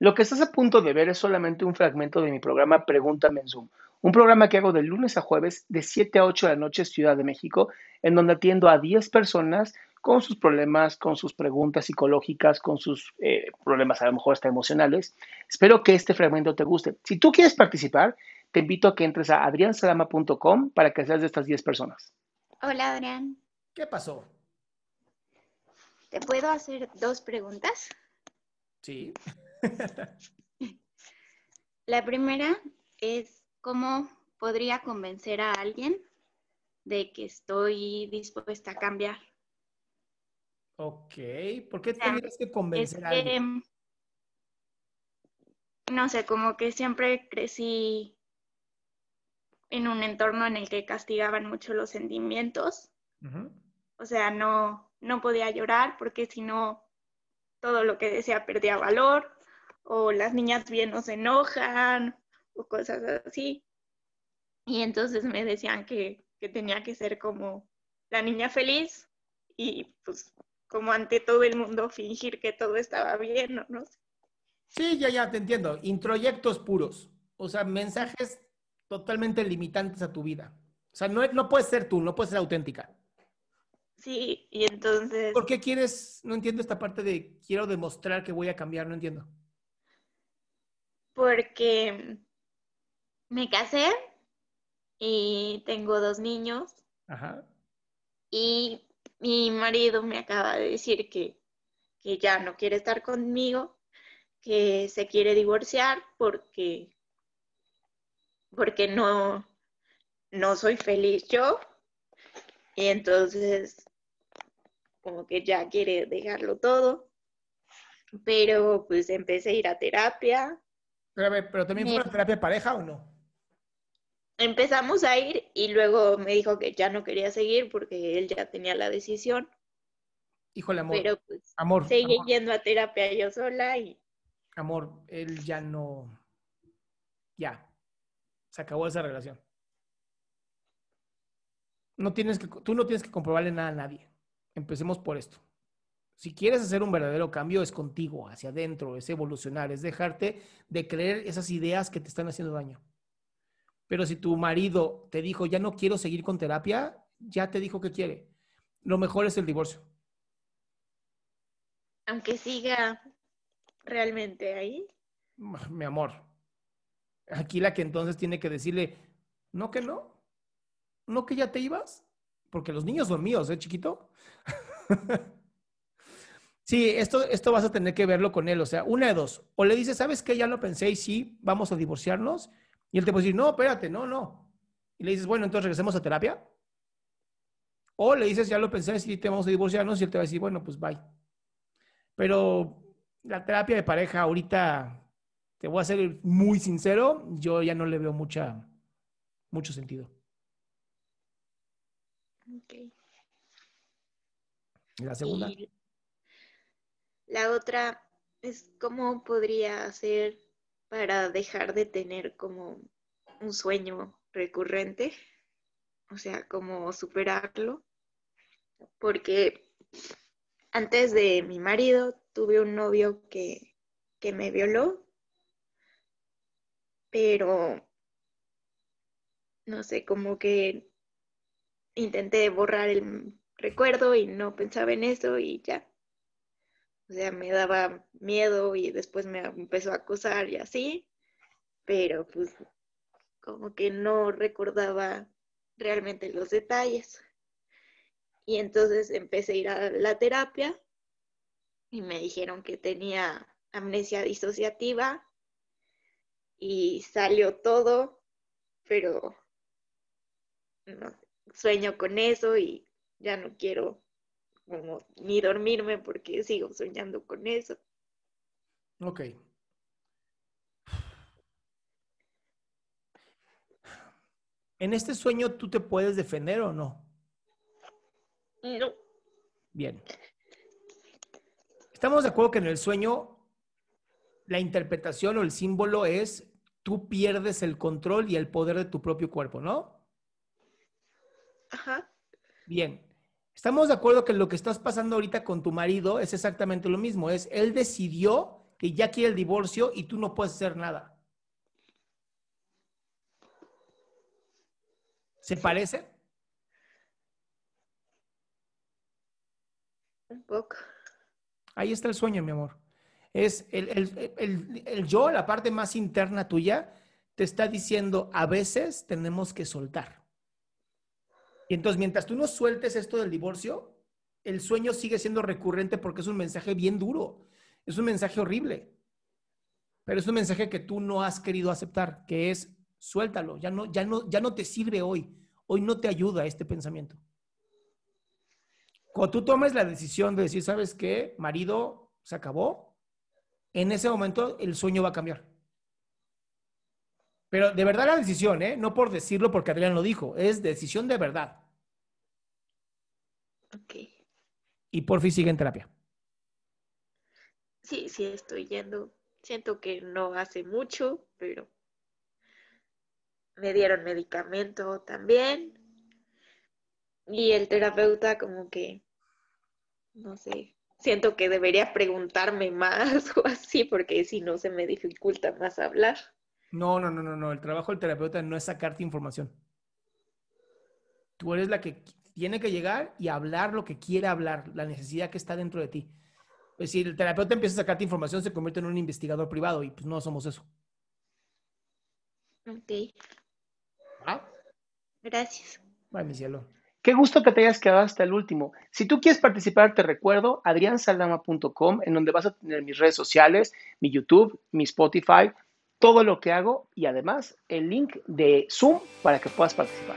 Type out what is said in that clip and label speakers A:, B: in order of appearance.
A: Lo que estás a punto de ver es solamente un fragmento de mi programa Pregúntame en Zoom, un programa que hago de lunes a jueves de 7 a 8 de la noche Ciudad de México, en donde atiendo a 10 personas con sus problemas, con sus preguntas psicológicas, con sus eh, problemas a lo mejor hasta emocionales. Espero que este fragmento te guste. Si tú quieres participar, te invito a que entres a adriansalama.com para que seas de estas 10 personas.
B: Hola, Adrián.
C: ¿Qué pasó?
B: ¿Te puedo hacer dos preguntas?
C: Sí.
B: La primera es cómo podría convencer a alguien de que estoy dispuesta a cambiar.
C: Ok, ¿por qué tendrías que convencer a alguien?
B: No sé, como que siempre crecí en un entorno en el que castigaban mucho los sentimientos. O sea, no, no podía llorar porque si no, todo lo que decía perdía valor o las niñas bien no se enojan, o cosas así. Y entonces me decían que, tenía que ser como la niña feliz y pues como ante todo el mundo fingir que todo estaba bien, ¿no? no
C: Sí, ya, ya, te entiendo. Introyectos puros. O sea, mensajes totalmente limitantes a tu vida. O sea, no, no puedes ser tú, no puedes ser auténtica.
B: Sí, y entonces...
C: ¿Por qué quieres, no entiendo esta parte de quiero demostrar que voy a cambiar, no entiendo?
B: Porque me casé y tengo dos niños. Ajá. Y mi marido me acaba de decir que, ya no quiere estar conmigo, que se quiere divorciar porque, porque no, no soy feliz yo. Y entonces, como que ya quiere dejarlo todo. Pero pues empecé a ir a terapia
C: pero, también fue una terapia pareja o no?
B: Empezamos a ir y luego me dijo que ya no quería seguir porque él ya tenía la decisión.
C: Híjole, amor.
B: Pero pues amor, seguí yendo a terapia yo sola y.
C: Amor, él ya no. Ya. Se acabó esa relación. No tienes que, tú no tienes que comprobarle nada a nadie. Empecemos por esto. Si quieres hacer un verdadero cambio, es contigo, hacia adentro, es evolucionar, es dejarte de creer esas ideas que te están haciendo daño. Pero si tu marido te dijo, ya no quiero seguir con terapia, ya te dijo que quiere. Lo mejor es el divorcio.
B: Aunque siga realmente ahí.
C: Mi amor, aquí la que entonces tiene que decirle, no que no, no que ya te ibas, porque los niños son míos, ¿eh, chiquito? Sí, esto, esto vas a tener que verlo con él. O sea, una de dos. O le dices, ¿sabes qué? Ya lo pensé y sí, vamos a divorciarnos. Y él te puede decir, no, espérate, no, no. Y le dices, bueno, entonces regresemos a terapia. O le dices, ya lo pensé, sí, te vamos a divorciarnos. Y él te va a decir, bueno, pues bye. Pero la terapia de pareja ahorita, te voy a ser muy sincero, yo ya no le veo mucha, mucho sentido.
B: Ok.
C: ¿La segunda?
B: La otra es cómo podría hacer para dejar de tener como un sueño recurrente, o sea, cómo superarlo, porque antes de mi marido tuve un novio que, que me violó, pero no sé, como que intenté borrar el recuerdo y no pensaba en eso y ya. O sea, me daba miedo y después me empezó a acusar y así, pero pues como que no recordaba realmente los detalles. Y entonces empecé a ir a la terapia y me dijeron que tenía amnesia disociativa y salió todo, pero sueño con eso y ya no quiero como ni dormirme porque sigo soñando con eso.
C: Ok. ¿En este sueño tú te puedes defender o no?
B: No.
C: Bien. Estamos de acuerdo que en el sueño la interpretación o el símbolo es tú pierdes el control y el poder de tu propio cuerpo, ¿no?
B: Ajá.
C: Bien. Estamos de acuerdo que lo que estás pasando ahorita con tu marido es exactamente lo mismo. Es él decidió que ya quiere el divorcio y tú no puedes hacer nada. ¿Se parece?
B: Un poco.
C: Ahí está el sueño, mi amor. Es el, el, yo, la parte más interna tuya, te está diciendo, a veces tenemos que soltar. Y entonces, mientras tú no sueltes esto del divorcio, el sueño sigue siendo recurrente porque es un mensaje bien duro, es un mensaje horrible, pero es un mensaje que tú no has querido aceptar, que es suéltalo, ya no, ya no, ya no te sirve hoy, hoy no te ayuda este pensamiento. Cuando tú tomes la decisión de decir, ¿sabes qué? Marido, se acabó, en ese momento el sueño va a cambiar. Pero de verdad la decisión, ¿eh? No por decirlo porque Adrián lo dijo, es decisión de verdad.
B: Ok.
C: Y por fin sigue en terapia.
B: Sí, sí, estoy yendo. Siento que no hace mucho, pero me dieron medicamento también. Y el terapeuta como que, no sé, siento que debería preguntarme más o así, porque si no se me dificulta más hablar.
C: No, no, no, no, no. El trabajo del terapeuta no es sacarte información. Tú eres la que tiene que llegar y hablar lo que quiere hablar, la necesidad que está dentro de ti. Pues si el terapeuta empieza a sacarte información, se convierte en un investigador privado y pues no somos eso.
B: Ok.
C: ¿Ah?
B: Gracias.
C: Ay, mi cielo.
A: Qué gusto que te hayas quedado hasta el último. Si tú quieres participar, te recuerdo adriansaldama.com, en donde vas a tener mis redes sociales, mi YouTube, mi Spotify, todo lo que hago y además el link de Zoom para que puedas participar.